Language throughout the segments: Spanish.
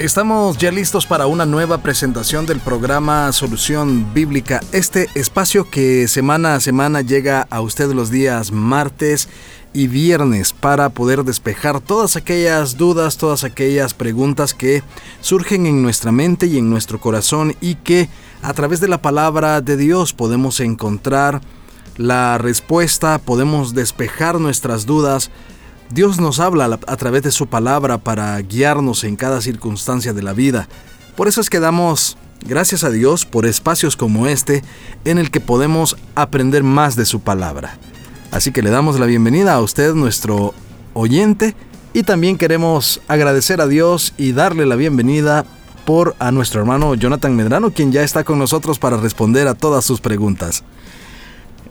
Estamos ya listos para una nueva presentación del programa Solución Bíblica, este espacio que semana a semana llega a usted los días martes y viernes para poder despejar todas aquellas dudas, todas aquellas preguntas que surgen en nuestra mente y en nuestro corazón y que a través de la palabra de Dios podemos encontrar la respuesta, podemos despejar nuestras dudas, Dios nos habla a través de su palabra para guiarnos en cada circunstancia de la vida. Por eso es que damos gracias a Dios por espacios como este en el que podemos aprender más de su palabra. Así que le damos la bienvenida a usted, nuestro oyente, y también queremos agradecer a Dios y darle la bienvenida por a nuestro hermano Jonathan Medrano, quien ya está con nosotros para responder a todas sus preguntas.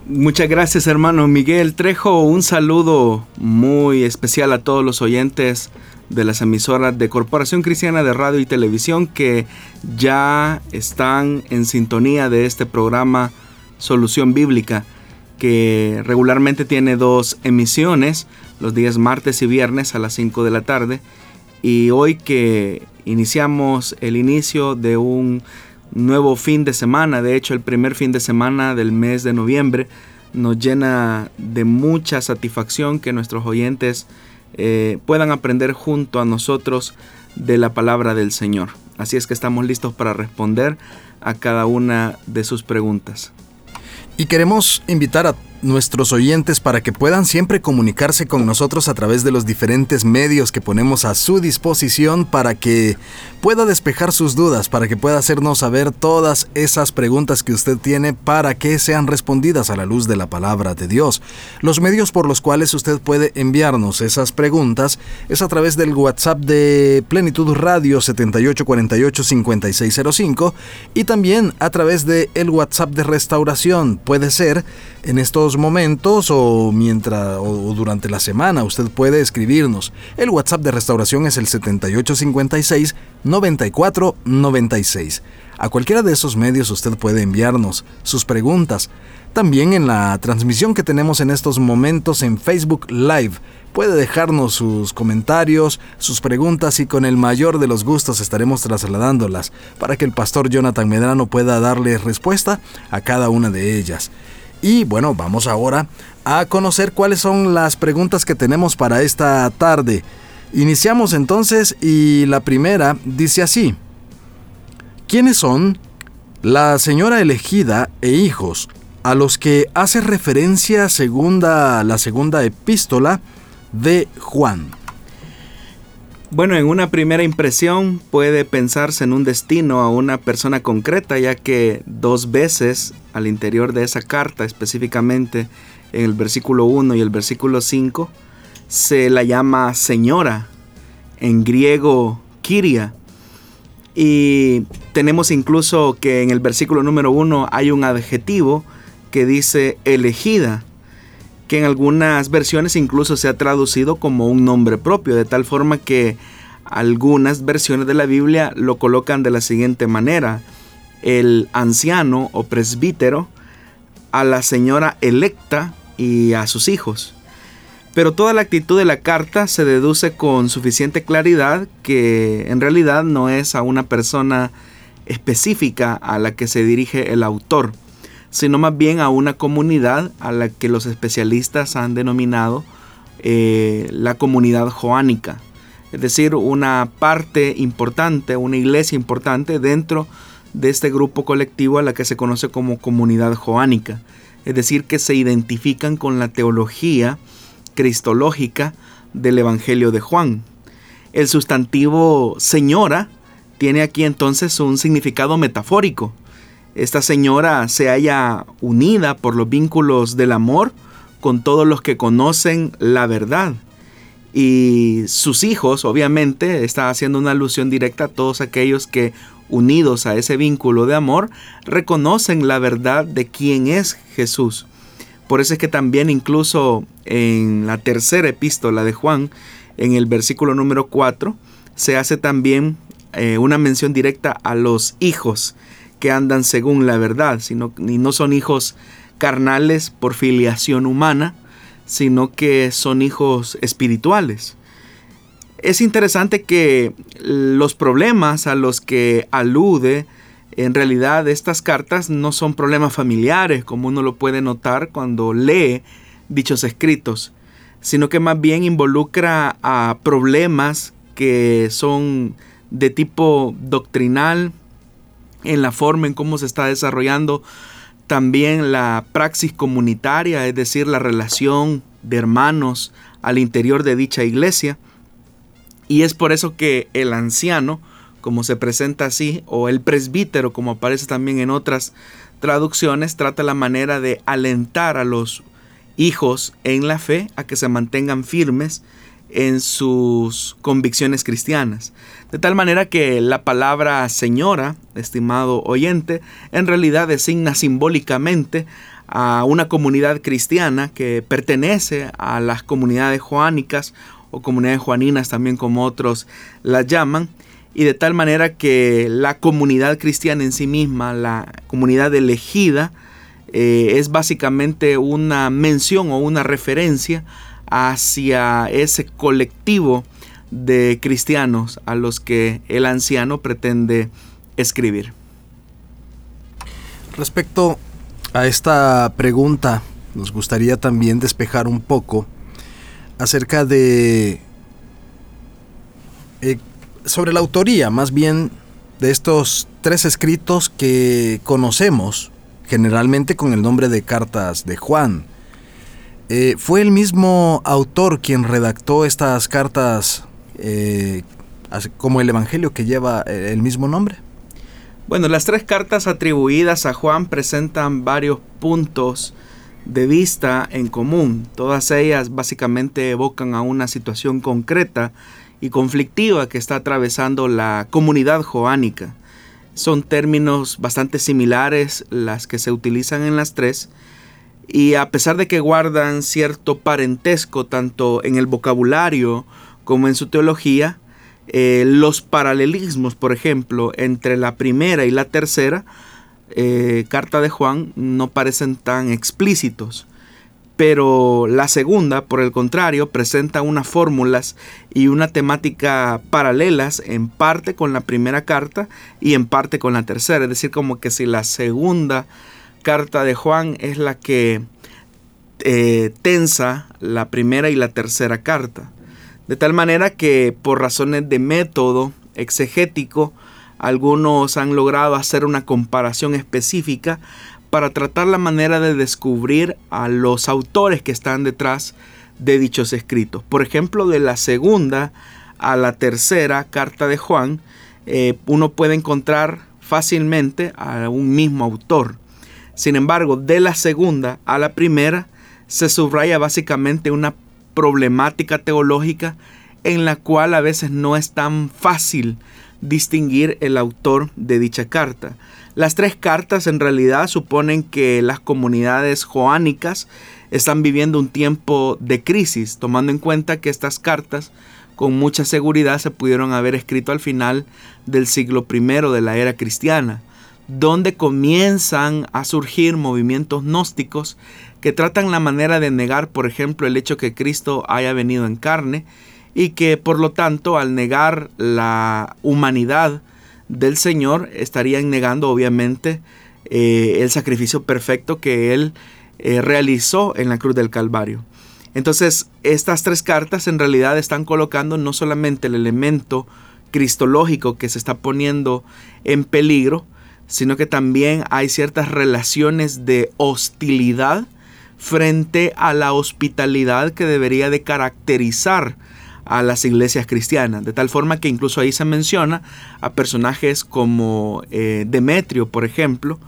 Muchas gracias hermano Miguel Trejo. Un saludo muy especial a todos los oyentes de las emisoras de Corporación Cristiana de Radio y Televisión que ya están en sintonía de este programa Solución Bíblica que regularmente tiene dos emisiones los días martes y viernes a las 5 de la tarde y hoy que iniciamos el inicio de un nuevo fin de semana. De hecho, el primer fin de semana del mes de noviembre nos llena de mucha satisfacción que nuestros oyentes eh, puedan aprender junto a nosotros de la palabra del Señor. Así es que estamos listos para responder a cada una de sus preguntas. Y queremos invitar a nuestros oyentes para que puedan siempre comunicarse con nosotros a través de los diferentes medios que ponemos a su disposición para que pueda despejar sus dudas, para que pueda hacernos saber todas esas preguntas que usted tiene para que sean respondidas a la luz de la palabra de Dios. Los medios por los cuales usted puede enviarnos esas preguntas es a través del WhatsApp de Plenitud Radio 78485605 y también a través de el WhatsApp de Restauración. Puede ser en estos momentos o mientras o durante la semana usted puede escribirnos. El WhatsApp de restauración es el 7856 9496. A cualquiera de esos medios usted puede enviarnos sus preguntas. También en la transmisión que tenemos en estos momentos en Facebook Live puede dejarnos sus comentarios, sus preguntas y con el mayor de los gustos estaremos trasladándolas para que el pastor Jonathan Medrano pueda darle respuesta a cada una de ellas. Y bueno, vamos ahora a conocer cuáles son las preguntas que tenemos para esta tarde. Iniciamos entonces y la primera dice así. ¿Quiénes son la señora elegida e hijos a los que hace referencia segunda, la segunda epístola de Juan? Bueno, en una primera impresión puede pensarse en un destino a una persona concreta, ya que dos veces al interior de esa carta, específicamente en el versículo 1 y el versículo 5, se la llama señora, en griego Kiria. Y tenemos incluso que en el versículo número 1 hay un adjetivo que dice elegida que en algunas versiones incluso se ha traducido como un nombre propio, de tal forma que algunas versiones de la Biblia lo colocan de la siguiente manera. El anciano o presbítero a la señora electa y a sus hijos. Pero toda la actitud de la carta se deduce con suficiente claridad que en realidad no es a una persona específica a la que se dirige el autor sino más bien a una comunidad a la que los especialistas han denominado eh, la comunidad joánica. Es decir, una parte importante, una iglesia importante dentro de este grupo colectivo a la que se conoce como comunidad joánica. Es decir, que se identifican con la teología cristológica del Evangelio de Juan. El sustantivo señora tiene aquí entonces un significado metafórico esta señora se haya unida por los vínculos del amor con todos los que conocen la verdad. Y sus hijos, obviamente, está haciendo una alusión directa a todos aquellos que, unidos a ese vínculo de amor, reconocen la verdad de quién es Jesús. Por eso es que también incluso en la tercera epístola de Juan, en el versículo número 4, se hace también eh, una mención directa a los hijos que andan según la verdad, sino, y no son hijos carnales por filiación humana, sino que son hijos espirituales. Es interesante que los problemas a los que alude en realidad estas cartas no son problemas familiares, como uno lo puede notar cuando lee dichos escritos, sino que más bien involucra a problemas que son de tipo doctrinal, en la forma en cómo se está desarrollando también la praxis comunitaria, es decir, la relación de hermanos al interior de dicha iglesia. Y es por eso que el anciano, como se presenta así, o el presbítero, como aparece también en otras traducciones, trata la manera de alentar a los hijos en la fe a que se mantengan firmes en sus convicciones cristianas. De tal manera que la palabra señora, estimado oyente, en realidad designa simbólicamente a una comunidad cristiana que pertenece a las comunidades joánicas o comunidades juaninas también como otros las llaman, y de tal manera que la comunidad cristiana en sí misma, la comunidad elegida, eh, es básicamente una mención o una referencia hacia ese colectivo de cristianos a los que el anciano pretende escribir. Respecto a esta pregunta, nos gustaría también despejar un poco acerca de... Eh, sobre la autoría, más bien, de estos tres escritos que conocemos generalmente con el nombre de cartas de Juan. Eh, ¿Fue el mismo autor quien redactó estas cartas eh, como el Evangelio que lleva eh, el mismo nombre? Bueno, las tres cartas atribuidas a Juan presentan varios puntos de vista en común. Todas ellas básicamente evocan a una situación concreta y conflictiva que está atravesando la comunidad joánica. Son términos bastante similares las que se utilizan en las tres y a pesar de que guardan cierto parentesco tanto en el vocabulario como en su teología, eh, los paralelismos, por ejemplo, entre la primera y la tercera eh, carta de Juan no parecen tan explícitos. Pero la segunda, por el contrario, presenta unas fórmulas y una temática paralelas en parte con la primera carta y en parte con la tercera. Es decir, como que si la segunda carta de Juan es la que eh, tensa la primera y la tercera carta. De tal manera que por razones de método exegético, algunos han logrado hacer una comparación específica para tratar la manera de descubrir a los autores que están detrás de dichos escritos. Por ejemplo, de la segunda a la tercera carta de Juan, eh, uno puede encontrar fácilmente a un mismo autor. Sin embargo, de la segunda a la primera se subraya básicamente una problemática teológica en la cual a veces no es tan fácil distinguir el autor de dicha carta. Las tres cartas en realidad suponen que las comunidades joánicas están viviendo un tiempo de crisis, tomando en cuenta que estas cartas con mucha seguridad se pudieron haber escrito al final del siglo I de la era cristiana, donde comienzan a surgir movimientos gnósticos que tratan la manera de negar, por ejemplo, el hecho que Cristo haya venido en carne y que por lo tanto al negar la humanidad del Señor estarían negando obviamente eh, el sacrificio perfecto que Él eh, realizó en la cruz del Calvario. Entonces estas tres cartas en realidad están colocando no solamente el elemento cristológico que se está poniendo en peligro, sino que también hay ciertas relaciones de hostilidad frente a la hospitalidad que debería de caracterizar a las iglesias cristianas, de tal forma que incluso ahí se menciona a personajes como eh, Demetrio, por ejemplo,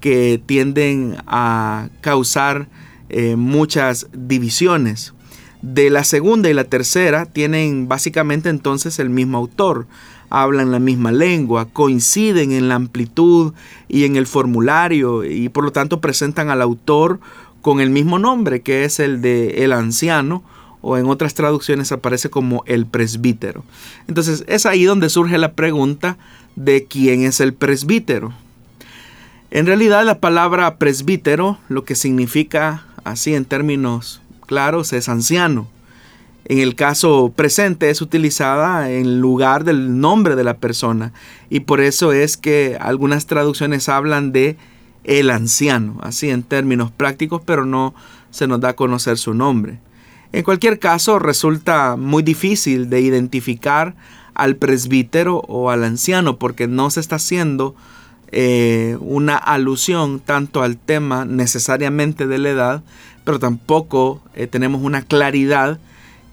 que tienden a causar eh, muchas divisiones. De la segunda y la tercera tienen básicamente entonces el mismo autor, hablan la misma lengua, coinciden en la amplitud y en el formulario y por lo tanto presentan al autor con el mismo nombre que es el de el anciano o en otras traducciones aparece como el presbítero. Entonces es ahí donde surge la pregunta de quién es el presbítero. En realidad la palabra presbítero lo que significa así en términos claros es anciano. En el caso presente es utilizada en lugar del nombre de la persona y por eso es que algunas traducciones hablan de el anciano, así en términos prácticos, pero no se nos da a conocer su nombre. En cualquier caso, resulta muy difícil de identificar al presbítero o al anciano porque no se está haciendo eh, una alusión tanto al tema necesariamente de la edad, pero tampoco eh, tenemos una claridad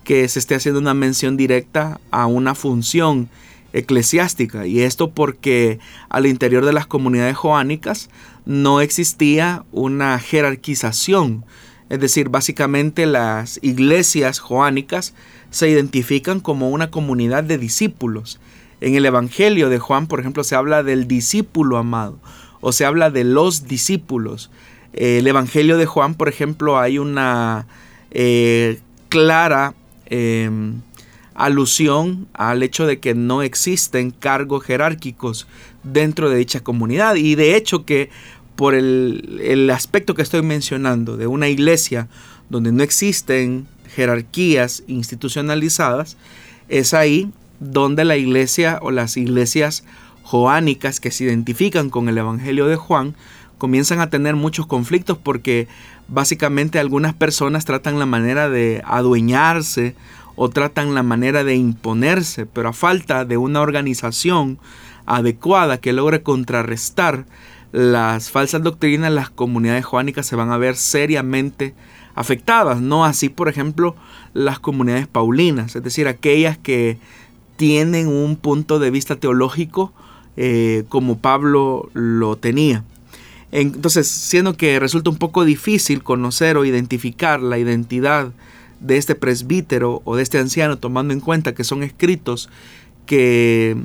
que se esté haciendo una mención directa a una función eclesiástica. Y esto porque al interior de las comunidades joánicas no existía una jerarquización es decir, básicamente las iglesias joánicas se identifican como una comunidad de discípulos. En el Evangelio de Juan, por ejemplo, se habla del discípulo amado o se habla de los discípulos. El Evangelio de Juan, por ejemplo, hay una eh, clara em, alusión al hecho de que no existen cargos jerárquicos dentro de dicha comunidad. Y de hecho que por el, aspecto que estoy mencionando de una iglesia donde no existen jerarquías institucionalizadas, es ahí donde la iglesia o las iglesias joánicas que se identifican con el Evangelio de Juan comienzan a tener muchos conflictos porque básicamente algunas personas tratan la manera de adueñarse o tratan la manera de imponerse, pero a falta de una organización adecuada que logre contrarrestar las falsas doctrinas, las comunidades joánicas se van a ver seriamente afectadas. No así, por ejemplo, las comunidades paulinas, es decir, aquellas que tienen un punto de vista teológico eh, como Pablo lo tenía. Entonces, siendo que resulta un poco difícil conocer o identificar la identidad de este presbítero o de este anciano, tomando en cuenta que son escritos que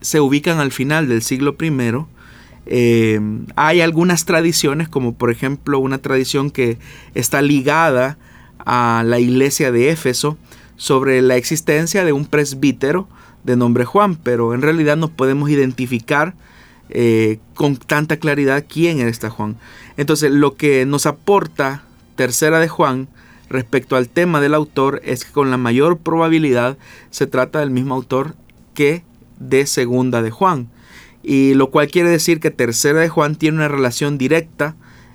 se ubican al final del siglo I, eh, hay algunas tradiciones, como por ejemplo una tradición que está ligada a la iglesia de Éfeso, sobre la existencia de un presbítero de nombre Juan, pero en realidad no podemos identificar eh, con tanta claridad quién era este Juan. Entonces lo que nos aporta tercera de Juan respecto al tema del autor es que con la mayor probabilidad se trata del mismo autor que de segunda de Juan y lo cual quiere decir que Tercera de Juan tiene una relación directa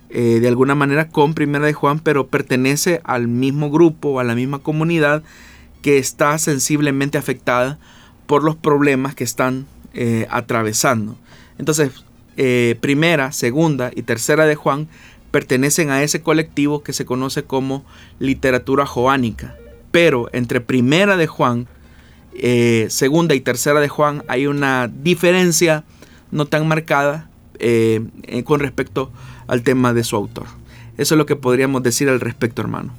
eh, de alguna manera con Primera de Juan, pero pertenece al mismo grupo a la misma comunidad que está sensiblemente afectada por los problemas que están eh, atravesando. Entonces, eh, Primera, Segunda y Tercera de Juan pertenecen a ese colectivo que se conoce como literatura joánica. Pero entre Primera de Juan, Segunda y Tercera de Juan hay una diferencia no tan marcada eh, eh, con respecto al tema de su autor. Eso es lo que podríamos decir al respecto, hermano.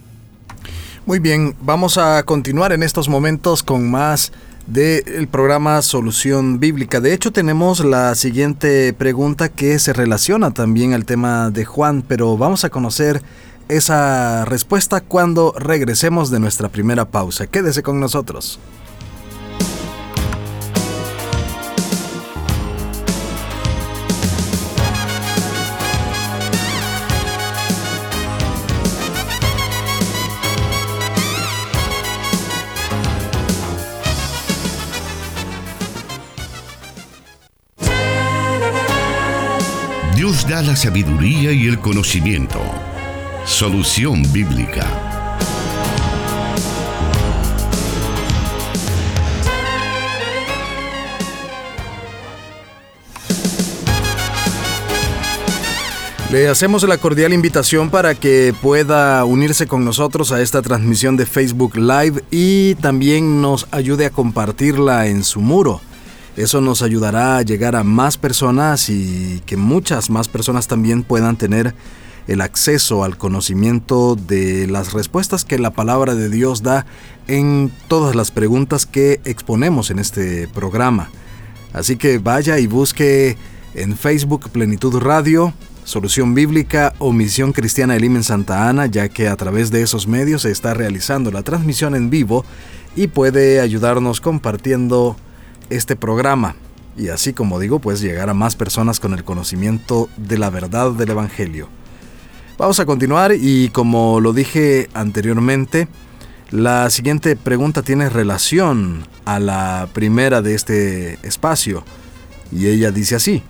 Muy bien, vamos a continuar en estos momentos con más del programa Solución Bíblica. De hecho, tenemos la siguiente pregunta que se relaciona también al tema de Juan, pero vamos a conocer esa respuesta cuando regresemos de nuestra primera pausa. Quédese con nosotros. La sabiduría y el conocimiento. Solución bíblica. Le hacemos la cordial invitación para que pueda unirse con nosotros a esta transmisión de Facebook Live y también nos ayude a compartirla en su muro. Eso nos ayudará a llegar a más personas y que muchas más personas también puedan tener el acceso al conocimiento de las respuestas que la palabra de Dios da en todas las preguntas que exponemos en este programa. Así que vaya y busque en Facebook Plenitud Radio, Solución Bíblica o Misión Cristiana Elim en Santa Ana, ya que a través de esos medios se está realizando la transmisión en vivo y puede ayudarnos compartiendo este programa y así como digo, pues llegar a más personas con el conocimiento de la verdad del Evangelio. Vamos a continuar y como lo dije anteriormente, La siguiente pregunta tiene relación a la primera de este espacio, y ella dice así.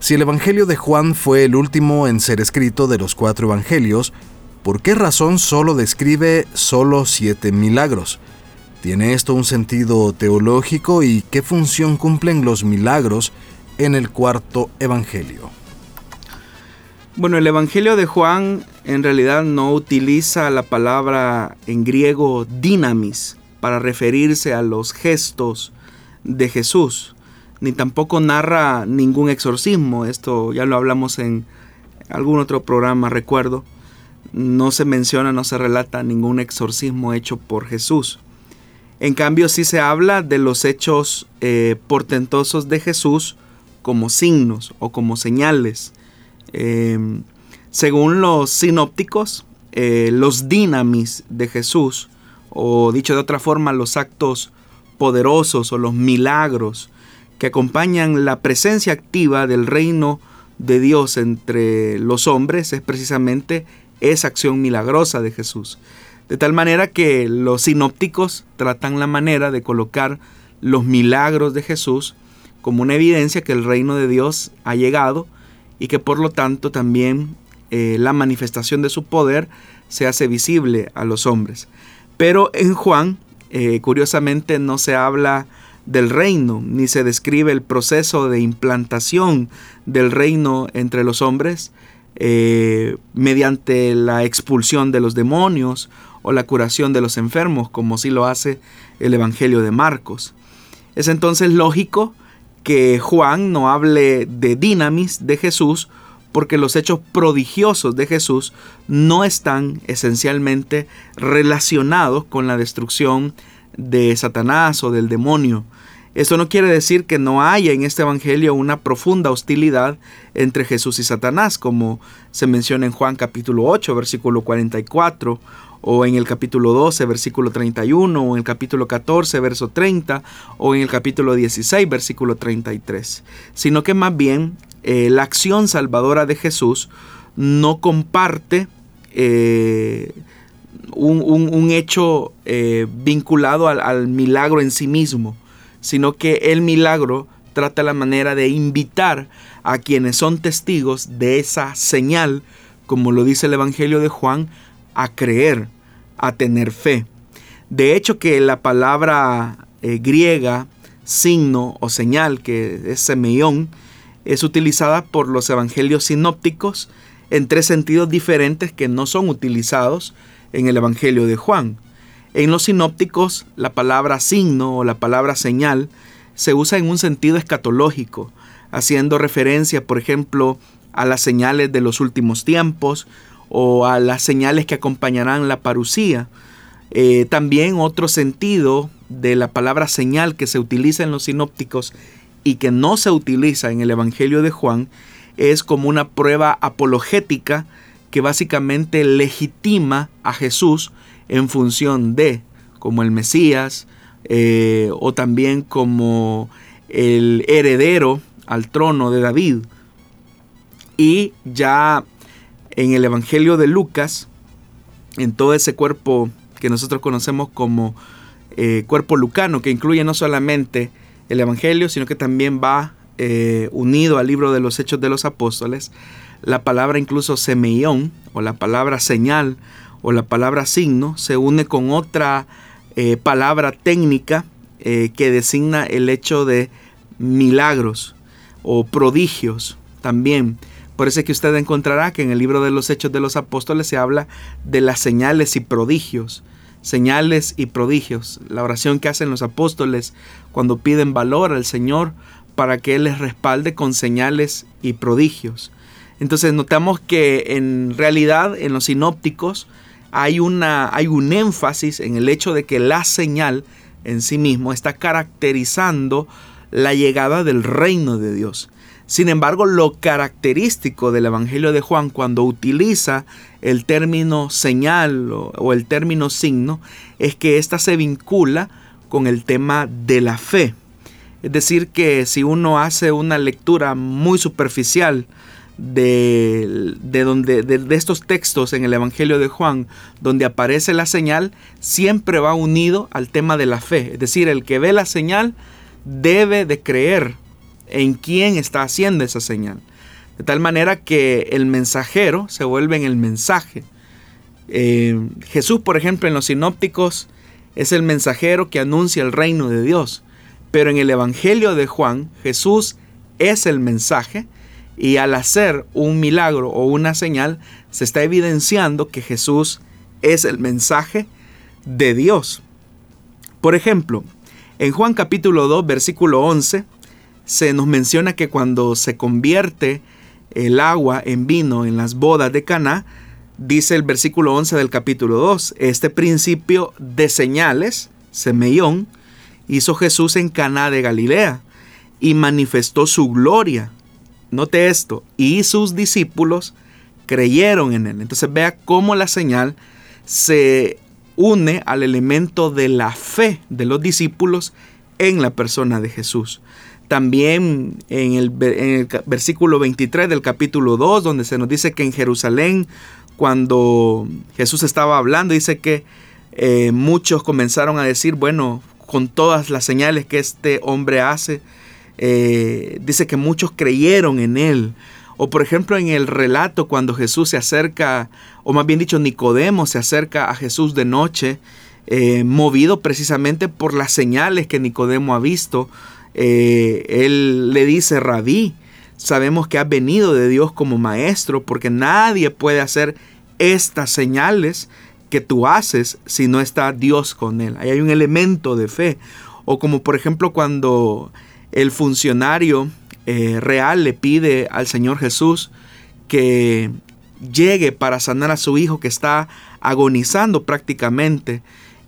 Si el Evangelio de Juan fue el último en ser escrito de los cuatro Evangelios, ¿por qué razón solo describe solo siete milagros? ¿Tiene esto un sentido teológico y qué función cumplen los milagros en el cuarto Evangelio? Bueno, el Evangelio de Juan en realidad no utiliza la palabra en griego dinamis para referirse a los gestos de Jesús, ni tampoco narra ningún exorcismo, esto ya lo hablamos en algún otro programa, recuerdo, no se menciona, no se relata ningún exorcismo hecho por Jesús. En cambio sí se habla de los hechos eh, portentosos de Jesús como signos o como señales Em, según los sinópticos, eh, los dinamis de Jesús, o dicho de otra forma, los actos poderosos o los milagros que acompañan la presencia activa del reino de Dios entre los hombres, es precisamente esa acción milagrosa de Jesús. De tal manera que los sinópticos tratan la manera de colocar los milagros de Jesús como una evidencia que el reino de Dios ha llegado y que por lo tanto también eh, la manifestación de su poder se hace visible a los hombres. Pero en Juan, eh, curiosamente, no se habla del reino, ni se describe el proceso de implantación del reino entre los hombres eh, mediante la expulsión de los demonios o la curación de los enfermos, como sí lo hace el Evangelio de Marcos. Es entonces lógico que Juan no hable de dinamis de Jesús porque los hechos prodigiosos de Jesús no están esencialmente relacionados con la destrucción de Satanás o del demonio. Eso no quiere decir que no haya en este Evangelio una profunda hostilidad entre Jesús y Satanás, como se menciona en Juan capítulo 8, versículo 44, o en el capítulo 12, versículo 31, o en el capítulo 14, verso 30, o en el capítulo 16, versículo 33, sino que más bien eh, la acción salvadora de Jesús no comparte eh, un, hecho eh, vinculado al, al milagro en sí mismo, sino que el milagro trata la manera de invitar a quienes son testigos de esa señal, como lo dice el Evangelio de Juan, a creer, a tener fe. De hecho que la palabra eh, griega signo o señal, que es semeión, es utilizada por los evangelios sinópticos en tres sentidos diferentes que no son utilizados en el Evangelio de Juan. En los sinópticos, la palabra signo o la palabra señal se usa en un sentido escatológico, haciendo referencia, por ejemplo, a las señales de los últimos tiempos o a las señales que acompañarán la parucía. Eh, también otro sentido de la palabra señal que se utiliza en los sinópticos y que no se utiliza en el Evangelio de Juan es como una prueba apologética que básicamente legitima a Jesús en función de, como el Mesías, eh, o también como el heredero al trono de David. Y ya en el Evangelio de Lucas, en todo ese cuerpo que nosotros conocemos como eh, cuerpo lucano, que incluye no solamente el Evangelio, sino que también va eh, unido al libro de los Hechos de los Apóstoles, la palabra incluso semeión, o la palabra señal, o la palabra signo, se une con otra eh, palabra técnica que designa el hecho de milagros o prodigios también. Por eso es que usted encontrará que en el libro de los Hechos de los Apóstoles se habla de las señales y prodigios. Señales y prodigios. La oración que hacen los apóstoles cuando piden valor al Señor para que Él les respalde con señales y prodigios. Entonces notamos que en realidad en los sinópticos hay, una, hay un énfasis en el hecho de que la señal en sí mismo está caracterizando la llegada del reino de Dios. Sin embargo, lo característico del Evangelio de Juan cuando utiliza el término señal o, el término signo es que ésta se vincula con el tema de la fe. Es decir, que si uno hace una lectura muy superficial de, donde, de, estos textos en el Evangelio de Juan, donde aparece la señal, siempre va unido al tema de la fe. Es decir, el que ve la señal debe de creer en quién está haciendo esa señal. De tal manera que el mensajero se vuelve en el mensaje. Eh, Jesús, por ejemplo, en los sinópticos es el mensajero que anuncia el reino de Dios. Pero en el Evangelio de Juan, Jesús es el mensaje y al hacer un milagro o una señal, se está evidenciando que Jesús es el mensaje de Dios. Por ejemplo, en Juan capítulo 2, versículo 11, se nos menciona que cuando se convierte el agua en vino en las bodas de Caná, dice el versículo 11 del capítulo 2, este principio de señales, semellón, hizo Jesús en Caná de Galilea y manifestó su gloria. Note esto, y sus discípulos creyeron en él. Entonces vea cómo la señal se une al elemento de la fe de los discípulos en la persona de Jesús. También en el, versículo 23 del capítulo 2, donde se nos dice que en Jerusalén, cuando Jesús estaba hablando, dice que eh, muchos comenzaron a decir, bueno, con todas las señales que este hombre hace, eh, dice que muchos creyeron en él. O por ejemplo en el relato cuando Jesús se acerca, o más bien dicho Nicodemo se acerca a Jesús de noche, eh, movido precisamente por las señales que Nicodemo ha visto, eh, él le dice, rabí, sabemos que has venido de Dios como maestro, porque nadie puede hacer estas señales que tú haces si no está Dios con él. Ahí hay un elemento de fe. O como por ejemplo cuando el funcionario eh, real le pide al Señor Jesús que llegue para sanar a su hijo que está agonizando prácticamente.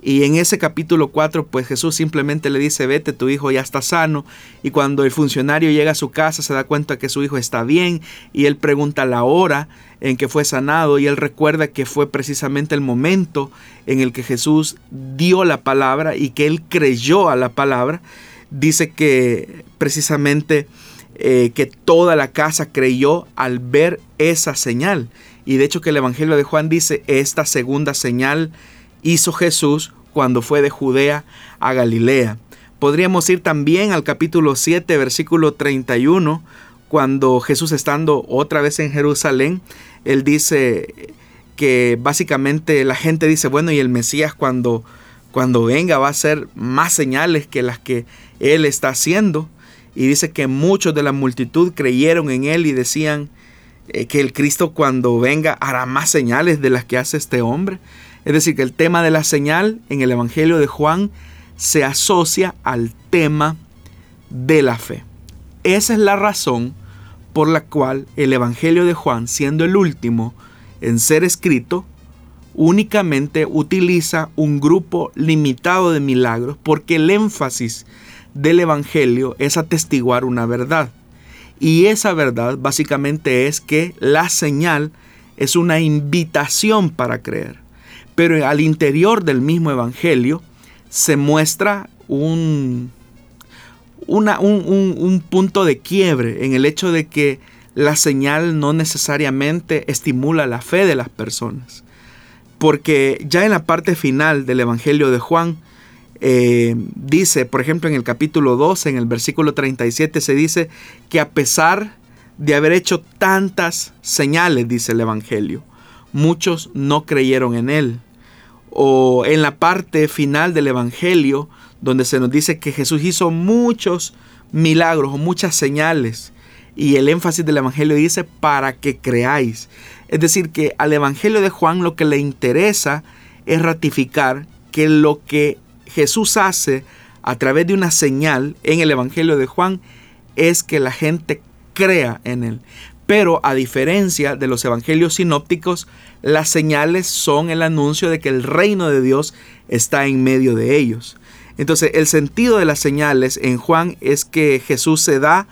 Y en ese capítulo 4, pues Jesús simplemente le dice, vete, tu hijo ya está sano. Y cuando el funcionario llega a su casa, se da cuenta que su hijo está bien. Y él pregunta la hora en que fue sanado. Y él recuerda que fue precisamente el momento en el que Jesús dio la palabra y que él creyó a la palabra. Dice que precisamente eh, que toda la casa creyó al ver esa señal. Y de hecho que el Evangelio de Juan dice, esta segunda señal hizo Jesús cuando fue de Judea a Galilea. Podríamos ir también al capítulo 7, versículo 31, cuando Jesús estando otra vez en Jerusalén, él dice que básicamente la gente dice, bueno, y el Mesías cuando, cuando venga va a hacer más señales que las que él está haciendo. Y dice que muchos de la multitud creyeron en él y decían eh, que el Cristo cuando venga hará más señales de las que hace este hombre. Es decir, que el tema de la señal en el Evangelio de Juan se asocia al tema de la fe. Esa es la razón por la cual el Evangelio de Juan, siendo el último en ser escrito, únicamente utiliza un grupo limitado de milagros porque el énfasis del Evangelio es atestiguar una verdad. Y esa verdad básicamente es que la señal es una invitación para creer. Pero al interior del mismo Evangelio se muestra un, un, punto de quiebre en el hecho de que la señal no necesariamente estimula la fe de las personas. Porque ya en la parte final del Evangelio de Juan, eh, dice, por ejemplo, en el capítulo 12, en el versículo 37, se dice que a pesar de haber hecho tantas señales, dice el Evangelio, muchos no creyeron en él. O en la parte final del Evangelio, donde se nos dice que Jesús hizo muchos milagros o muchas señales. Y el énfasis del Evangelio dice para que creáis. Es decir, que al Evangelio de Juan lo que le interesa es ratificar que lo que Jesús hace a través de una señal en el Evangelio de Juan es que la gente crea en él. Pero a diferencia de los evangelios sinópticos, las señales son el anuncio de que el reino de Dios está en medio de ellos. Entonces el sentido de las señales en Juan es que Jesús se da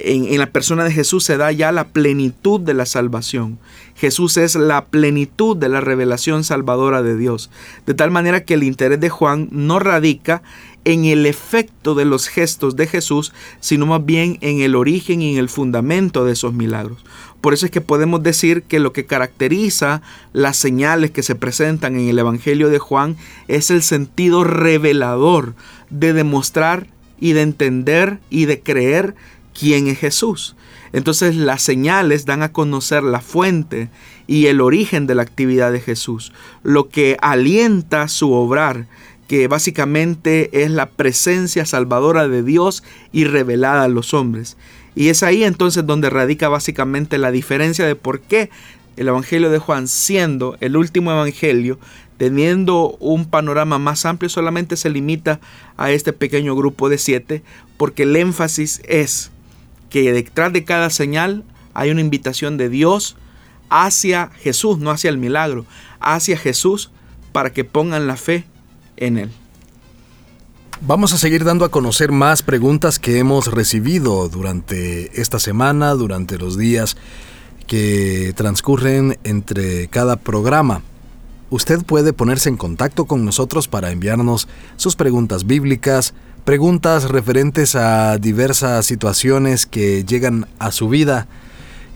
en, la persona de Jesús se da ya la plenitud de la salvación. Jesús es la plenitud de la revelación salvadora de Dios. De tal manera que el interés de Juan no radica en el efecto de los gestos de Jesús, sino más bien en el origen y en el fundamento de esos milagros. Por eso es que podemos decir que lo que caracteriza las señales que se presentan en el Evangelio de Juan es el sentido revelador de demostrar y de entender y de creer quién es Jesús. Entonces las señales dan a conocer la fuente y el origen de la actividad de Jesús, lo que alienta su obrar, que básicamente es la presencia salvadora de Dios y revelada a los hombres. Y es ahí entonces donde radica básicamente la diferencia de por qué el Evangelio de Juan, siendo el último Evangelio, teniendo un panorama más amplio, solamente se limita a este pequeño grupo de siete, porque el énfasis es que detrás de cada señal hay una invitación de Dios hacia Jesús, no hacia el milagro, hacia Jesús para que pongan la fe en Él. Vamos a seguir dando a conocer más preguntas que hemos recibido durante esta semana, durante los días que transcurren entre cada programa. Usted puede ponerse en contacto con nosotros para enviarnos sus preguntas bíblicas, preguntas referentes a diversas situaciones que llegan a su vida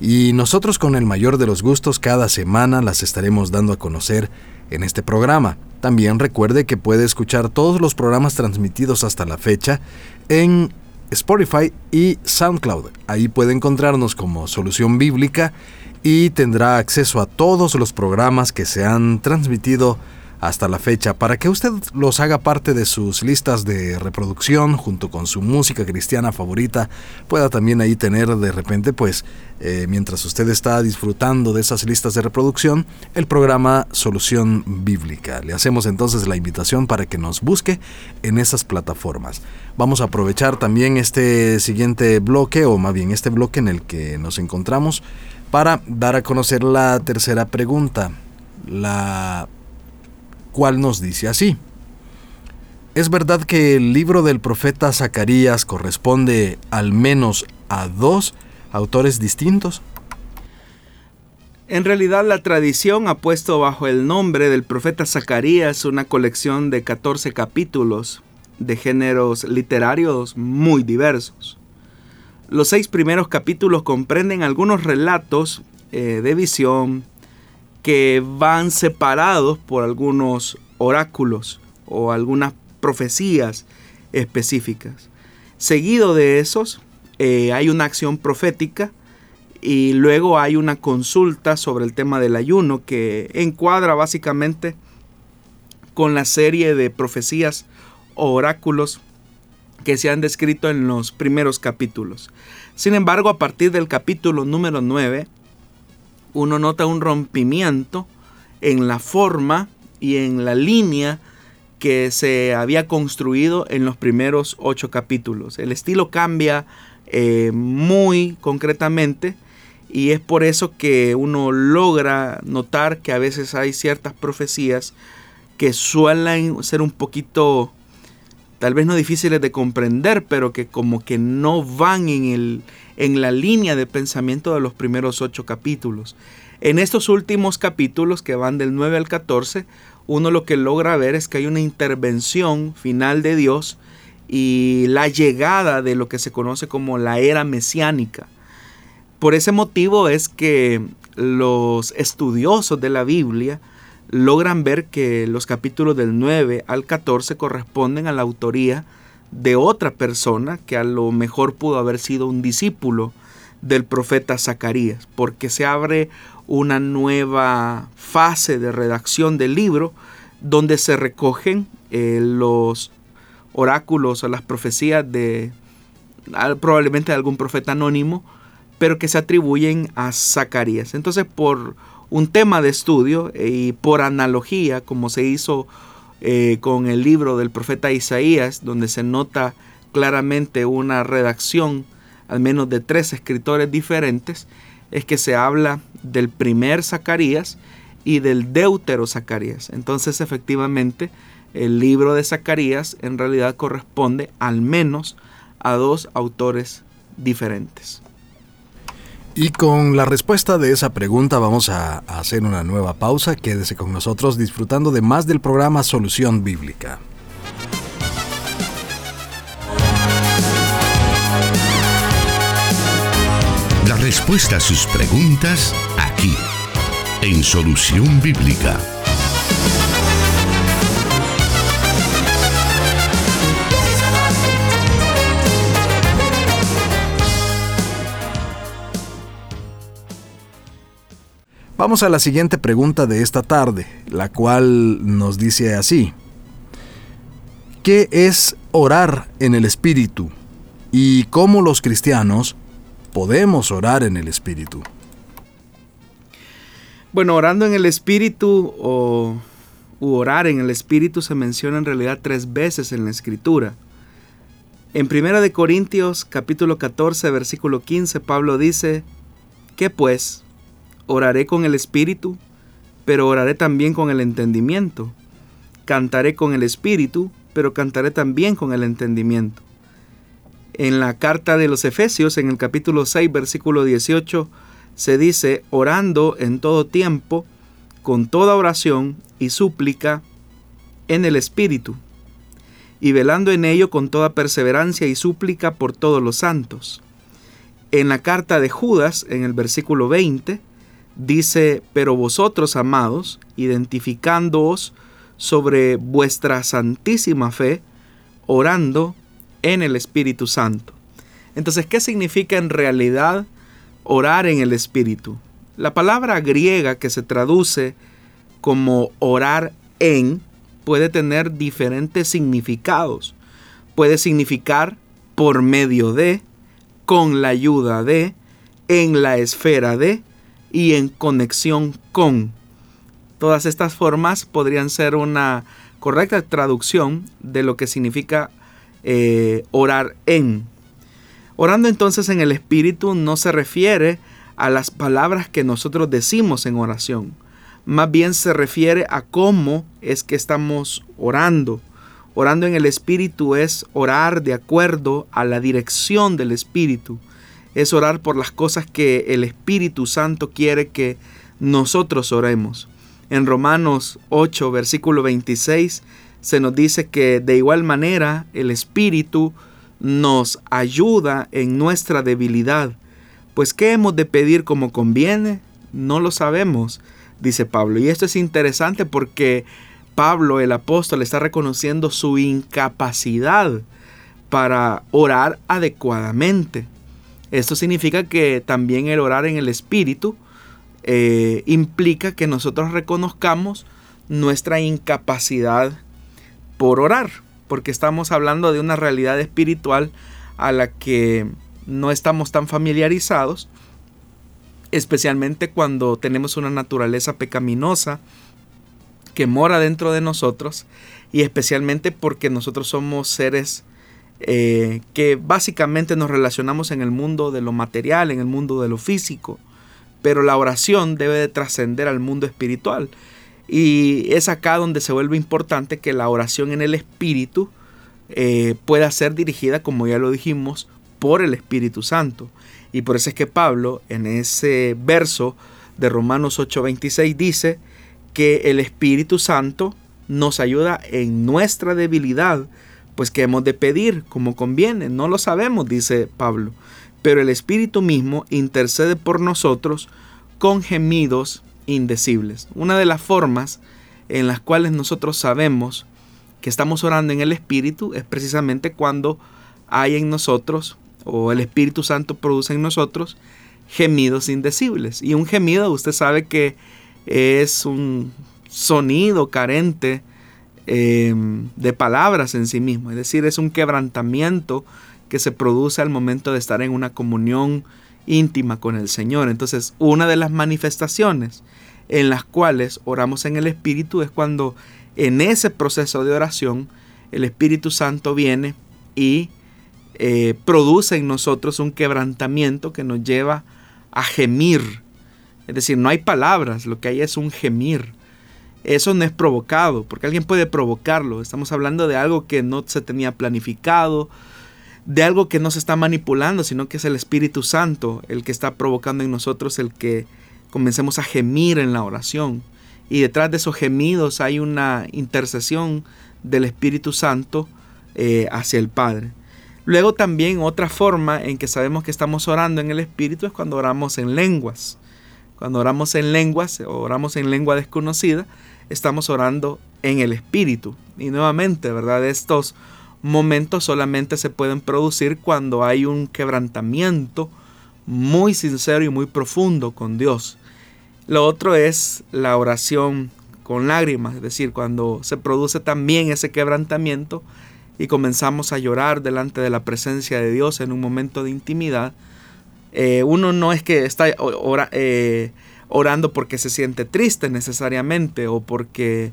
y nosotros con el mayor de los gustos cada semana las estaremos dando a conocer en este programa. También recuerde que puede escuchar todos los programas transmitidos hasta la fecha en Spotify y SoundCloud. Ahí puede encontrarnos como Solución Bíblica y tendrá acceso a todos los programas que se han transmitido hasta la fecha. Para que usted los haga parte de sus listas de reproducción junto con su música cristiana favorita pueda también ahí tener de repente pues eh, mientras usted está disfrutando de esas listas de reproducción el programa Solución Bíblica. Le hacemos entonces la invitación para que nos busque en esas plataformas. Vamos a aprovechar también este siguiente bloque o más bien este bloque en el que nos encontramos para dar a conocer la tercera pregunta la cual nos dice así. ¿Es verdad que el libro del profeta Zacarías corresponde al menos a dos autores distintos? En realidad la tradición ha puesto bajo el nombre del profeta Zacarías una colección de 14 capítulos de géneros literarios muy diversos. Los seis primeros capítulos comprenden algunos relatos eh, de visión, que van separados por algunos oráculos o algunas profecías específicas. Seguido de esos eh, hay una acción profética y luego hay una consulta sobre el tema del ayuno que encuadra básicamente con la serie de profecías o oráculos que se han descrito en los primeros capítulos. Sin embargo, a partir del capítulo número 9 uno nota un rompimiento en la forma y en la línea que se había construido en los primeros ocho capítulos. El estilo cambia eh, muy concretamente y es por eso que uno logra notar que a veces hay ciertas profecías que suelen ser un poquito, tal vez no difíciles de comprender, pero que como que no van en el, en la línea de pensamiento de los primeros ocho capítulos. En estos últimos capítulos que van del 9 al 14, uno lo que logra ver es que hay una intervención final de Dios y la llegada de lo que se conoce como la era mesiánica. Por ese motivo es que los estudiosos de la Biblia logran ver que los capítulos del 9 al 14 corresponden a la autoría otra persona que a lo mejor pudo haber sido un discípulo del profeta Zacarías, porque se abre una nueva fase de redacción del libro donde se recogen eh, los oráculos o las profecías de probablemente de algún profeta anónimo, pero que se atribuyen a Zacarías. Entonces, por un tema de estudio y por analogía, como se hizo eh, con el libro del profeta Isaías, donde se nota claramente una redacción al menos de tres escritores diferentes, es que se habla del primer Zacarías y del deutero Zacarías. Entonces, efectivamente, el libro de Zacarías en realidad corresponde al menos a dos autores diferentes. Y con la respuesta de esa pregunta vamos a, hacer una nueva pausa. Quédese con nosotros disfrutando de más del programa Solución Bíblica. La respuesta a sus preguntas aquí, en Solución Bíblica. Vamos a la siguiente pregunta de esta tarde, la cual nos dice así. ¿Qué es orar en el Espíritu? ¿Y cómo los cristianos podemos orar en el Espíritu? Bueno, orando en el Espíritu o orar en el Espíritu se menciona en realidad tres veces en la Escritura. En 1 de Corintios capítulo 14 versículo 15 Pablo dice, ¿qué pues? Oraré con el espíritu, pero oraré también con el entendimiento. Cantaré con el espíritu, pero cantaré también con el entendimiento. En la carta de los Efesios, en el capítulo 6, versículo 18, se dice, orando en todo tiempo, con toda oración y súplica en el Espíritu, y velando en ello con toda perseverancia y súplica por todos los santos. En la carta de Judas, en el versículo 20, Dice, pero vosotros, amados, identificándoos sobre vuestra santísima fe, orando en el Espíritu Santo. Entonces, ¿qué significa en realidad orar en el Espíritu? La palabra griega que se traduce como orar en puede tener diferentes significados. Puede significar por medio de, con la ayuda de, en la esfera de, y en conexión con. Todas estas formas podrían ser una correcta traducción de lo que significa eh, orar en. Orando entonces en el Espíritu no se refiere a las palabras que nosotros decimos en oración, más bien se refiere a cómo es que estamos orando. Orando en el Espíritu es orar de acuerdo a la dirección del Espíritu es orar por las cosas que el Espíritu Santo quiere que nosotros oremos. En Romanos 8, versículo 26, se nos dice que de igual manera el Espíritu nos ayuda en nuestra debilidad. Pues ¿qué hemos de pedir como conviene? No lo sabemos, dice Pablo. Y esto es interesante porque Pablo, el apóstol, está reconociendo su incapacidad para orar adecuadamente. Esto significa que también el orar en el Espíritu eh, implica que nosotros reconozcamos nuestra incapacidad por orar, porque estamos hablando de una realidad espiritual a la que no estamos tan familiarizados, especialmente cuando tenemos una naturaleza pecaminosa que mora dentro de nosotros y especialmente porque nosotros somos seres eh, que básicamente nos relacionamos en el mundo de lo material, en el mundo de lo físico, pero la oración debe de trascender al mundo espiritual. Y es acá donde se vuelve importante que la oración en el Espíritu eh, pueda ser dirigida, como ya lo dijimos, por el Espíritu Santo. Y por eso es que Pablo en ese verso de Romanos 8:26 dice que el Espíritu Santo nos ayuda en nuestra debilidad pues que hemos de pedir como conviene, no lo sabemos, dice Pablo, pero el Espíritu mismo intercede por nosotros con gemidos indecibles. Una de las formas en las cuales nosotros sabemos que estamos orando en el Espíritu es precisamente cuando hay en nosotros, o el Espíritu Santo produce en nosotros, gemidos indecibles. Y un gemido, usted sabe que es un sonido carente Em, de palabras en sí mismo. Es decir, es un quebrantamiento que se produce al momento de estar en una comunión íntima con el Señor. Entonces, una de las manifestaciones en las cuales oramos en el Espíritu es cuando en ese proceso de oración el Espíritu Santo viene y eh, produce en nosotros un quebrantamiento que nos lleva a gemir. Es decir, no hay palabras, lo que hay es un gemir. Eso no es provocado, porque alguien puede provocarlo. Estamos hablando de algo que no se tenía planificado, de algo que no se está manipulando, sino que es el Espíritu Santo el que está provocando en nosotros el que comencemos a gemir en la oración. Y detrás de esos gemidos hay una intercesión del Espíritu Santo eh, hacia el Padre. Luego también otra forma en que sabemos que estamos orando en el Espíritu es cuando oramos en lenguas. Cuando oramos en lenguas oramos en lengua desconocida, estamos orando en el Espíritu. Y nuevamente, ¿verdad? Estos momentos solamente se pueden producir cuando hay un quebrantamiento muy sincero y muy profundo con Dios. Lo otro es la oración con lágrimas, es decir, cuando se produce también ese quebrantamiento y comenzamos a llorar delante de la presencia de Dios en un momento de intimidad, eh, uno no es que está eh, orando porque se siente triste necesariamente o porque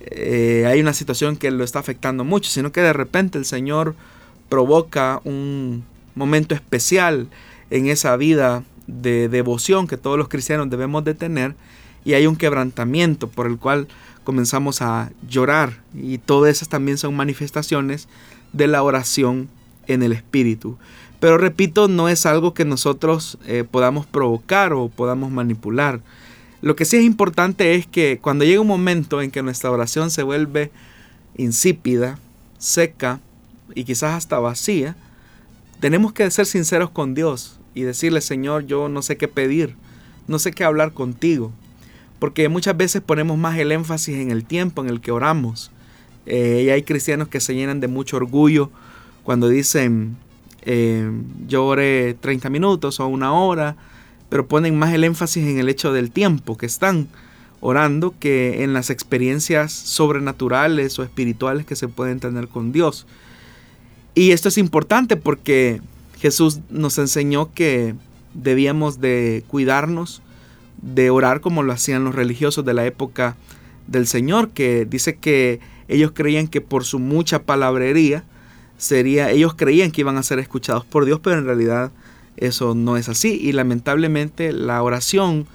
eh, hay una situación que lo está afectando mucho, sino que de repente el Señor provoca un momento especial en esa vida de devoción que todos los cristianos debemos de tener y hay un quebrantamiento por el cual comenzamos a llorar y todas esas también son manifestaciones de la oración en el Espíritu. Pero repito, no es algo que nosotros eh, podamos provocar o podamos manipular. Lo que sí es importante es que cuando llega un momento en que nuestra oración se vuelve insípida, seca y quizás hasta vacía, tenemos que ser sinceros con Dios y decirle, Señor, yo no sé qué pedir, no sé qué hablar contigo porque muchas veces ponemos más el énfasis en el tiempo en el que oramos. Eh, y hay cristianos que se llenan de mucho orgullo cuando dicen, eh, yo oré 30 minutos o una hora, pero ponen más el énfasis en el hecho del tiempo que están orando que en las experiencias sobrenaturales o espirituales que se pueden tener con Dios. Y esto es importante porque Jesús nos enseñó que debíamos de cuidarnos de orar como lo hacían los religiosos de la época del Señor, que dice que ellos creían que por su mucha palabrería sería, ellos creían que iban a ser escuchados por Dios, pero en realidad eso no es así. Y lamentablemente la oración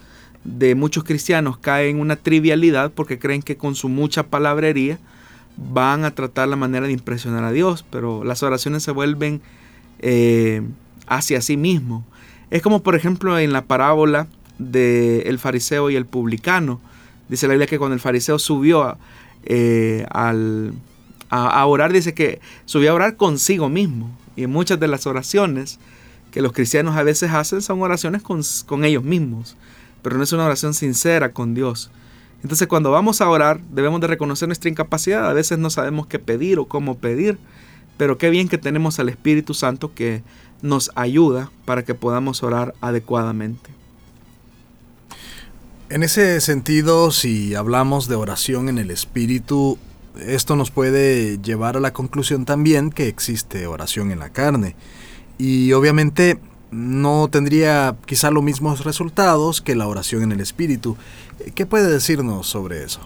de muchos cristianos cae en una trivialidad porque creen que con su mucha palabrería van a tratar la manera de impresionar a Dios, pero las oraciones se vuelven eh, hacia sí mismo. Es como por ejemplo en la parábola del fariseo y el publicano. Dice la Biblia que cuando el fariseo subió eh, al, a, orar, dice que subió a orar consigo mismo. Y muchas de las oraciones que los cristianos a veces hacen son oraciones con, con ellos mismos, pero no es una oración sincera con Dios. Entonces cuando vamos a orar debemos de reconocer nuestra incapacidad. A veces no sabemos qué pedir o cómo pedir, pero qué bien que tenemos al Espíritu Santo que nos ayuda para que podamos orar adecuadamente. En ese sentido, si hablamos de oración en el Espíritu, esto nos puede llevar a la conclusión también que existe oración en la carne. Y obviamente no tendría quizá los mismos resultados que la oración en el Espíritu. ¿Qué puede decirnos sobre eso?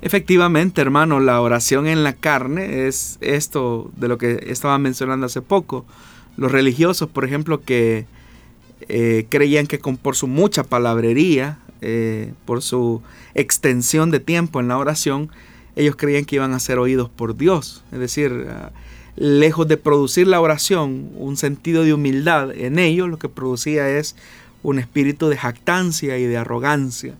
Efectivamente, hermano, la oración en la carne es esto de lo que estaba mencionando hace poco. Los religiosos, por ejemplo, que eh, creían que con, por su mucha palabrería eh, por su extensión de tiempo en la oración, ellos creían que iban a ser oídos por Dios. Es decir, ah, lejos de producir la oración un sentido de humildad en ellos, lo que producía es un espíritu de jactancia y de arrogancia.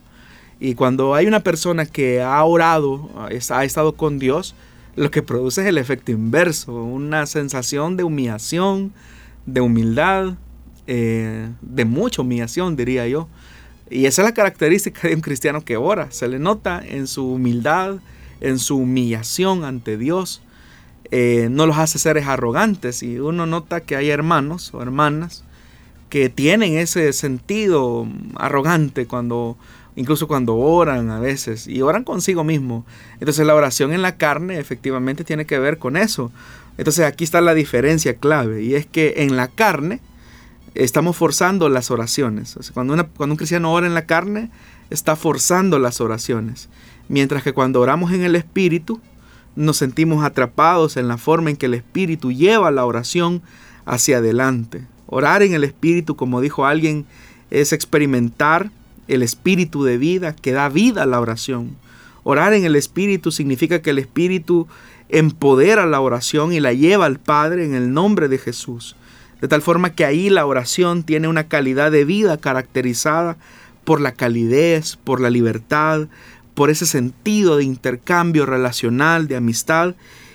Y cuando hay una persona que ha orado, ha estado con Dios, lo que produce es el efecto inverso, una sensación de humillación, de humildad, eh, de mucha humillación, diría yo. Y esa es la característica de un cristiano que ora. Se le nota en su humildad, en su humillación ante Dios. Eh, no los hace seres arrogantes. Y uno nota que hay hermanos o hermanas que tienen ese sentido arrogante cuando incluso cuando oran a veces y oran consigo mismo. Entonces la oración en la carne efectivamente tiene que ver con eso. Entonces aquí está la diferencia clave y es que en la carne estamos forzando las oraciones. cuando, cuando un cristiano ora en la carne, está forzando las oraciones. Mientras que cuando oramos en el Espíritu, nos sentimos atrapados en la forma en que el Espíritu lleva la oración hacia adelante. Orar en el Espíritu, como dijo alguien, es experimentar el Espíritu de vida que da vida a la oración. Orar en el Espíritu significa que el Espíritu empodera la oración y la lleva al Padre en el nombre de Jesús. De tal forma que ahí la oración tiene una calidad de vida caracterizada por la calidez, por la libertad, por ese sentido de intercambio relacional, de amistad.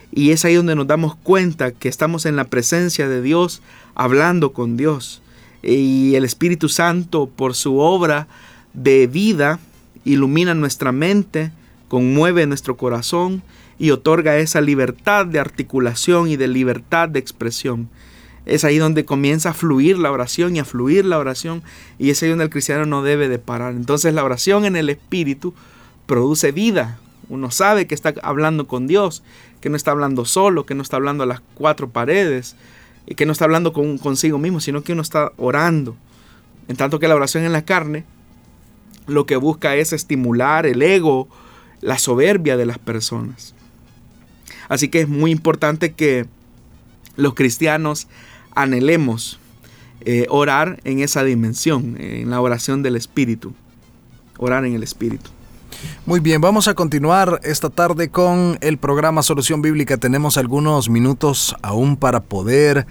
Y es ahí donde nos damos cuenta que estamos en la presencia de Dios, hablando con Dios. Y el Espíritu Santo, por su obra de vida, ilumina nuestra mente, conmueve nuestro corazón y otorga esa libertad de articulación y de libertad de expresión. Es ahí donde comienza a fluir la oración y a fluir la oración y es ahí donde el cristiano no debe de parar. Entonces la oración en el Espíritu produce vida. Uno sabe que está hablando con Dios, que no está hablando solo, que no está hablando a las cuatro paredes y que no está hablando con, consigo mismo, sino que uno está orando. En tanto que la oración en la carne lo que busca es estimular el ego, la soberbia de las personas. Así que es muy importante que los cristianos anhelemos eh, orar en esa dimensión, en la oración del Espíritu. Orar en el Espíritu. Muy bien, vamos a continuar esta tarde con el programa Solución Bíblica. Tenemos algunos minutos aún para poder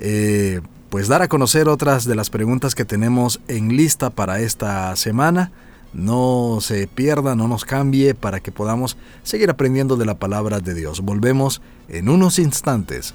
eh, pues dar a conocer otras de las preguntas que tenemos en lista para esta semana. No se pierda, no nos cambie para que podamos seguir aprendiendo de la palabra de Dios. Volvemos en unos instantes.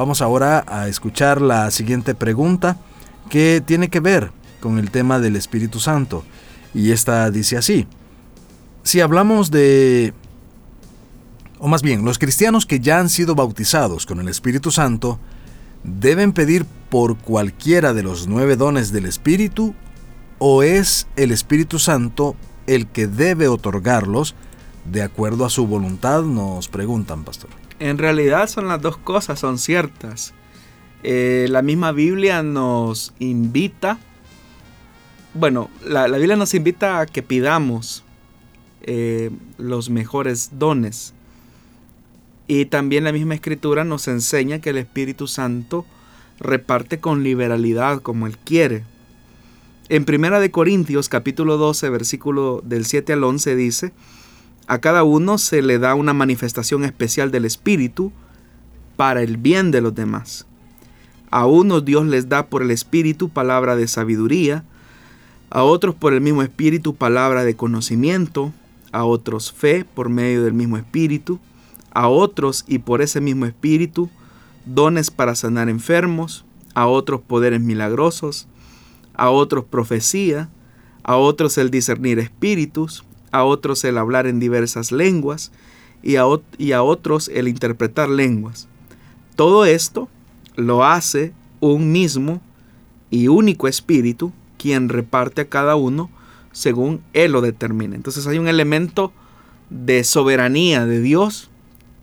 Vamos ahora a escuchar la siguiente pregunta que tiene que ver con el tema del Espíritu Santo. Y esta dice así, si hablamos de, o más bien, los cristianos que ya han sido bautizados con el Espíritu Santo, ¿deben pedir por cualquiera de los nueve dones del Espíritu o es el Espíritu Santo el que debe otorgarlos de acuerdo a su voluntad? Nos preguntan, pastor. En realidad son las dos cosas, son ciertas. Eh, la misma Biblia nos invita, bueno, la, Biblia nos invita a que pidamos eh, los mejores dones. Y también la misma escritura nos enseña que el Espíritu Santo reparte con liberalidad como Él quiere. En Primera de Corintios capítulo 12 versículo del 7 al 11 dice, a cada uno se le da una manifestación especial del Espíritu para el bien de los demás. A unos Dios les da por el Espíritu palabra de sabiduría, a otros por el mismo Espíritu palabra de conocimiento, a otros fe por medio del mismo Espíritu, a otros y por ese mismo Espíritu dones para sanar enfermos, a otros poderes milagrosos, a otros profecía, a otros el discernir espíritus, a otros el hablar en diversas lenguas y a, y a otros el interpretar lenguas. Todo esto lo hace un mismo y único espíritu quien reparte a cada uno según Él lo determine. Entonces hay un elemento de soberanía de Dios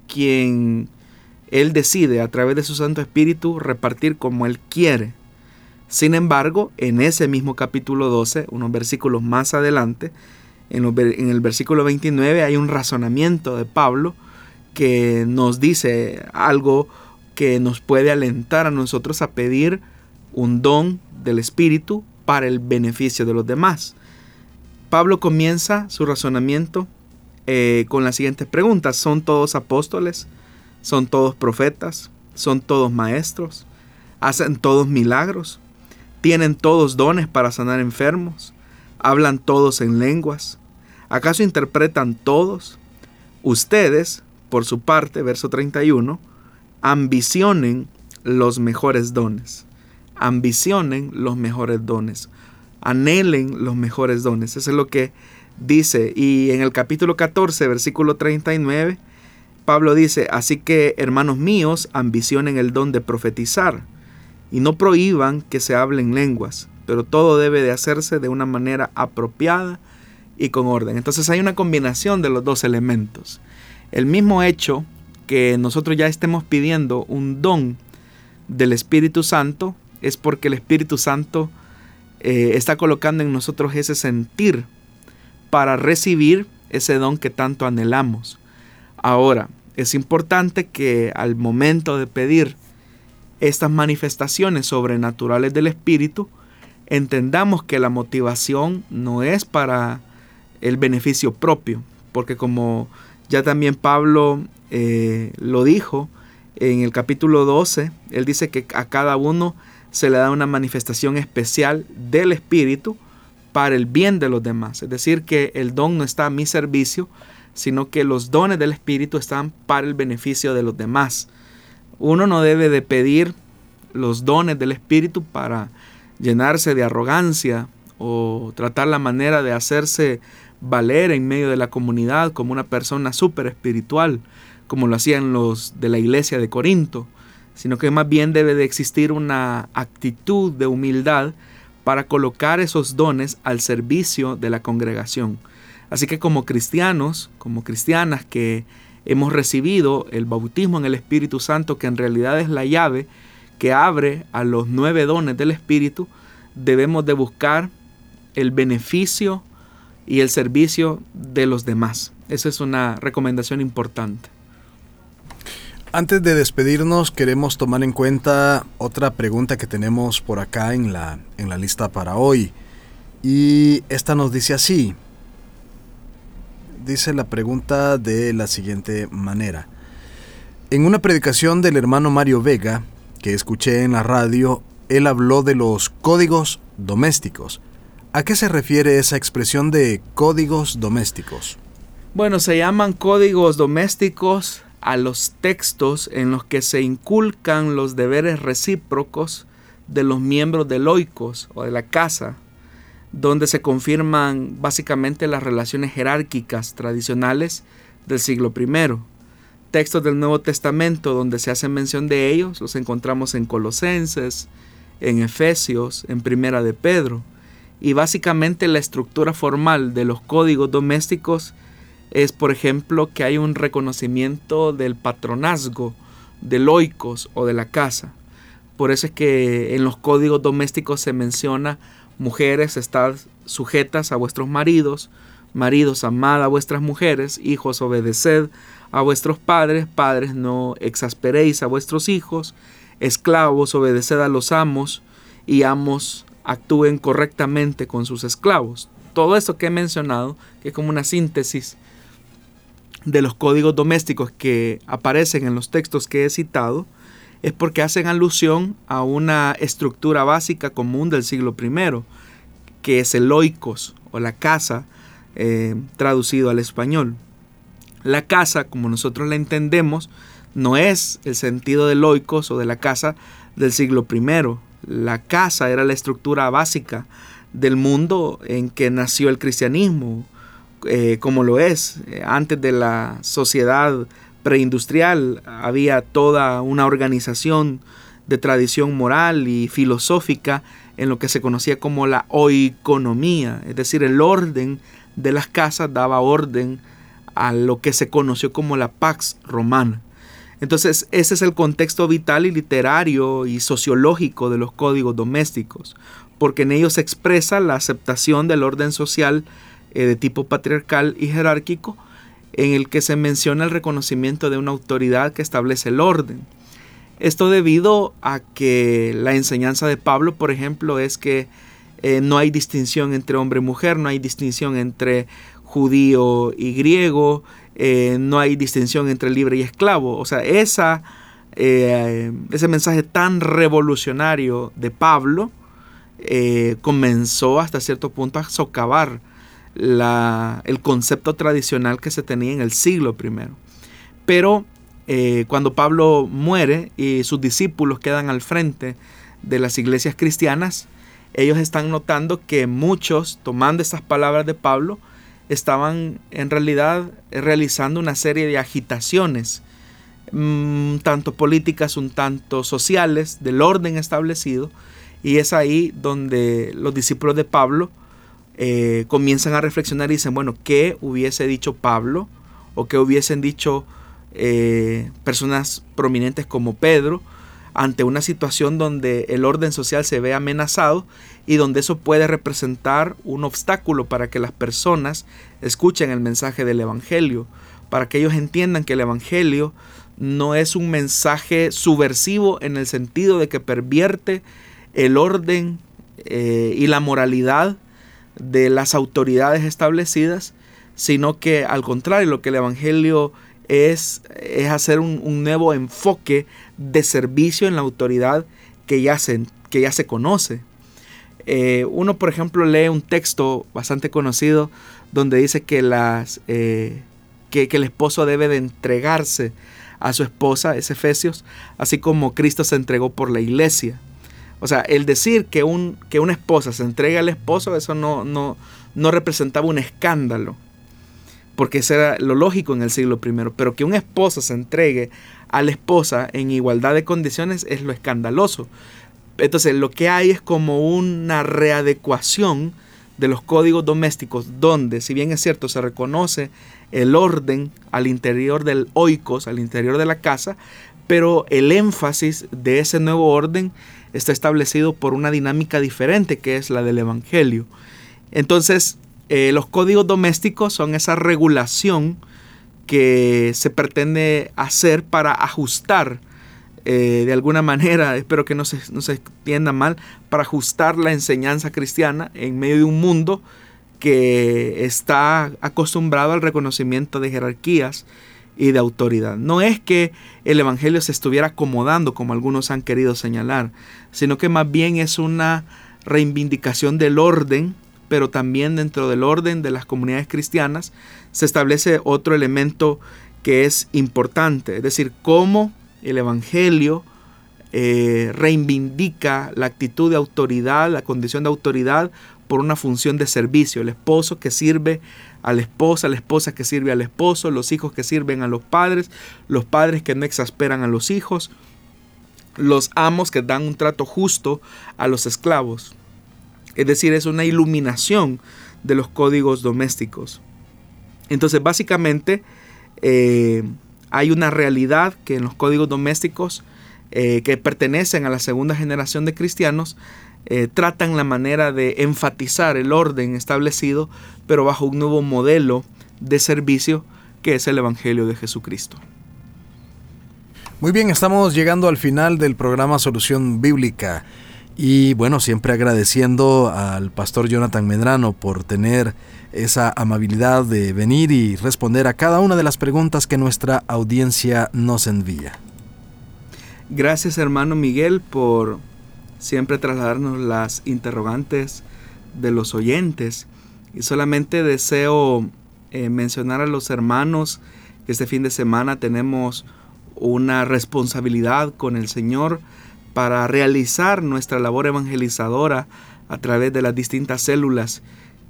quien Él decide a través de su Santo Espíritu repartir como Él quiere. Sin embargo, en ese mismo capítulo 12, unos versículos más adelante, en, el versículo 29 hay un razonamiento de Pablo que nos dice algo que nos puede alentar a nosotros a pedir un don del Espíritu para el beneficio de los demás. Pablo comienza su razonamiento eh, con las siguientes preguntas. ¿Son todos apóstoles? ¿Son todos profetas? ¿Son todos maestros? ¿Hacen todos milagros? ¿Tienen todos dones para sanar enfermos? ¿Hablan todos en lenguas? ¿Acaso interpretan todos? Ustedes, por su parte, verso 31, ambicionen los mejores dones. Ambicionen los mejores dones. Anhelen los mejores dones. Eso es lo que dice. Y en el capítulo 14, versículo 39, Pablo dice, así que hermanos míos, ambicionen el don de profetizar y no prohíban que se hablen lenguas, pero todo debe de hacerse de una manera apropiada y con orden. Entonces hay una combinación de los dos elementos. El mismo hecho que nosotros ya estemos pidiendo un don del Espíritu Santo es porque el Espíritu Santo eh, está colocando en nosotros ese sentir para recibir ese don que tanto anhelamos. Ahora, es importante que al momento de pedir estas manifestaciones sobrenaturales del Espíritu, entendamos que la motivación no es para el beneficio propio, porque como ya también Pablo eh, lo dijo en el capítulo 12, él dice que a cada uno se le da una manifestación especial del Espíritu para el bien de los demás. Es decir, que el don no está a mi servicio, sino que los dones del Espíritu están para el beneficio de los demás. Uno no debe de pedir los dones del Espíritu para llenarse de arrogancia o tratar la manera de hacerse valer en medio de la comunidad como una persona súper espiritual, como lo hacían los de la iglesia de Corinto, sino que más bien debe de existir una actitud de humildad para colocar esos dones al servicio de la congregación. Así que como cristianos, como cristianas que hemos recibido el bautismo en el Espíritu Santo, que en realidad es la llave que abre a los nueve dones del Espíritu, debemos de buscar el beneficio y el servicio de los demás. Esa es una recomendación importante. Antes de despedirnos, queremos tomar en cuenta otra pregunta que tenemos por acá en la, en la lista para hoy. Y esta nos dice así. Dice la pregunta de la siguiente manera. En una predicación del hermano Mario Vega, que escuché en la radio, él habló de los códigos domésticos. ¿A qué se refiere esa expresión de códigos domésticos? Bueno, se llaman códigos domésticos a los textos en los que se inculcan los deberes recíprocos de los miembros del oikos o de la casa, donde se confirman básicamente las relaciones jerárquicas tradicionales del siglo I. Textos del Nuevo Testamento donde se hace mención de ellos los encontramos en Colosenses, en Efesios, en Primera de Pedro y básicamente la estructura formal de los códigos domésticos es, por ejemplo, que hay un reconocimiento del patronazgo, del oikos o de la casa. Por eso es que en los códigos domésticos se menciona mujeres, estad sujetas a vuestros maridos, maridos, amad a vuestras mujeres, hijos, obedeced a vuestros padres, padres, no exasperéis a vuestros hijos, esclavos, obedeced a los amos, y amos, actúen correctamente con sus esclavos. Todo esto que he mencionado, que es como una síntesis de los códigos domésticos que aparecen en los textos que he citado, es porque hacen alusión a una estructura básica común del siglo I, que es el oikos o la casa, eh, traducido al español. La casa, como nosotros la entendemos, no es el sentido del oikos o de la casa del siglo I. La casa era la estructura básica del mundo en que nació el cristianismo, eh, como lo es. Eh, antes de la sociedad preindustrial había toda una organización de tradición moral y filosófica en lo que se conocía como la oikonomía, es decir, el orden de las casas daba orden a lo que se conoció como la Pax Romana. Entonces, ese es el contexto vital y literario y sociológico de los códigos domésticos, porque en ellos se expresa la aceptación del orden social eh, de tipo patriarcal y jerárquico, en el que se menciona el reconocimiento de una autoridad que establece el orden. Esto debido a que la enseñanza de Pablo, por ejemplo, es que eh, no hay distinción entre hombre y mujer, no hay distinción entre judío y griego, eh, no hay distinción entre libre y esclavo. O sea, esa, eh, ese mensaje tan revolucionario de Pablo comenzó hasta cierto punto a socavar el concepto tradicional que se tenía en el siglo I. Pero cuando Pablo muere y sus discípulos quedan al frente de las iglesias cristianas, ellos están notando que muchos, tomando estas palabras de Pablo, estaban en realidad realizando una serie de agitaciones un tanto políticas, un tanto sociales, del orden establecido. Y es ahí donde los discípulos de Pablo eh, comienzan a reflexionar y dicen, bueno, ¿qué hubiese dicho Pablo? ¿O qué hubiesen dicho eh, personas prominentes como Pedro ante una situación donde el orden social se ve amenazado y donde eso puede representar un obstáculo para que las personas escuchen el mensaje del Evangelio, para que ellos entiendan que el Evangelio no es un mensaje subversivo en el sentido de que pervierte el orden eh, y la moralidad de las autoridades establecidas, sino que al contrario, lo que el Evangelio es, es hacer un, nuevo enfoque de servicio en la autoridad que ya se, que ya se conoce. Eh, uno, por ejemplo, lee un texto bastante conocido donde dice que, las, eh, que, que el esposo debe de entregarse a su esposa, es Efesios, así como Cristo se entregó por la iglesia. O sea, el decir que, un, que una esposa se entrega al esposo, eso no, no, no representaba un escándalo, porque eso era lo lógico en el siglo I, pero que una esposa se entregue a la esposa en igualdad de condiciones es lo escandaloso. Entonces, lo que hay es como una readecuación de los códigos domésticos, donde, si bien es cierto, se reconoce el orden al interior del oikos, al interior de la casa, pero el énfasis de ese nuevo orden está establecido por una dinámica diferente que es la del Evangelio. Entonces, eh, los códigos domésticos son esa regulación que se pretende hacer para ajustar eh, de alguna manera, espero que no se, no se entienda mal, para ajustar la enseñanza cristiana en medio de un mundo que está acostumbrado al reconocimiento de jerarquías y de autoridad. No es que el Evangelio se estuviera acomodando como algunos han querido señalar, sino que más bien es una reivindicación del orden, pero también dentro del orden de las comunidades cristianas se establece otro elemento que es importante, es decir, cómo el Evangelio eh, reivindica la actitud de autoridad, la condición de autoridad por una función de servicio. El esposo que sirve a la esposa, la esposa que sirve al esposo, los hijos que sirven a los padres, los padres que no exasperan a los hijos, los amos que dan un trato justo a los esclavos. Es decir, es una iluminación de los códigos domésticos. Entonces, básicamente, eh, hay una realidad que en los códigos domésticos eh, que pertenecen a la segunda generación de cristianos eh, tratan la manera de enfatizar el orden establecido, pero bajo un nuevo modelo de servicio que es el Evangelio de Jesucristo. Muy bien, estamos llegando al final del programa Solución Bíblica. Y bueno, siempre agradeciendo al pastor Jonathan Medrano por tener esa amabilidad de venir y responder a cada una de las preguntas que nuestra audiencia nos envía. Gracias hermano Miguel por siempre trasladarnos las interrogantes de los oyentes. Y solamente deseo eh, mencionar a los hermanos que este fin de semana tenemos una responsabilidad con el Señor para realizar nuestra labor evangelizadora a través de las distintas células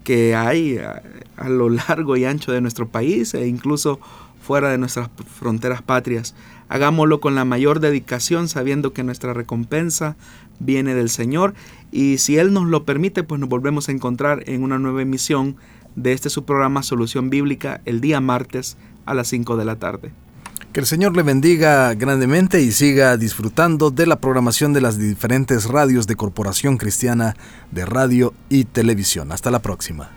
que hay a, lo largo y ancho de nuestro país e incluso fuera de nuestras fronteras patrias. Hagámoslo con la mayor dedicación sabiendo que nuestra recompensa viene del Señor y si Él nos lo permite, pues nos volvemos a encontrar en una nueva emisión de este su programa Solución Bíblica el día martes a las 5 de la tarde. Que el Señor le bendiga grandemente y siga disfrutando de la programación de las diferentes radios de Corporación Cristiana de Radio y Televisión. Hasta la próxima.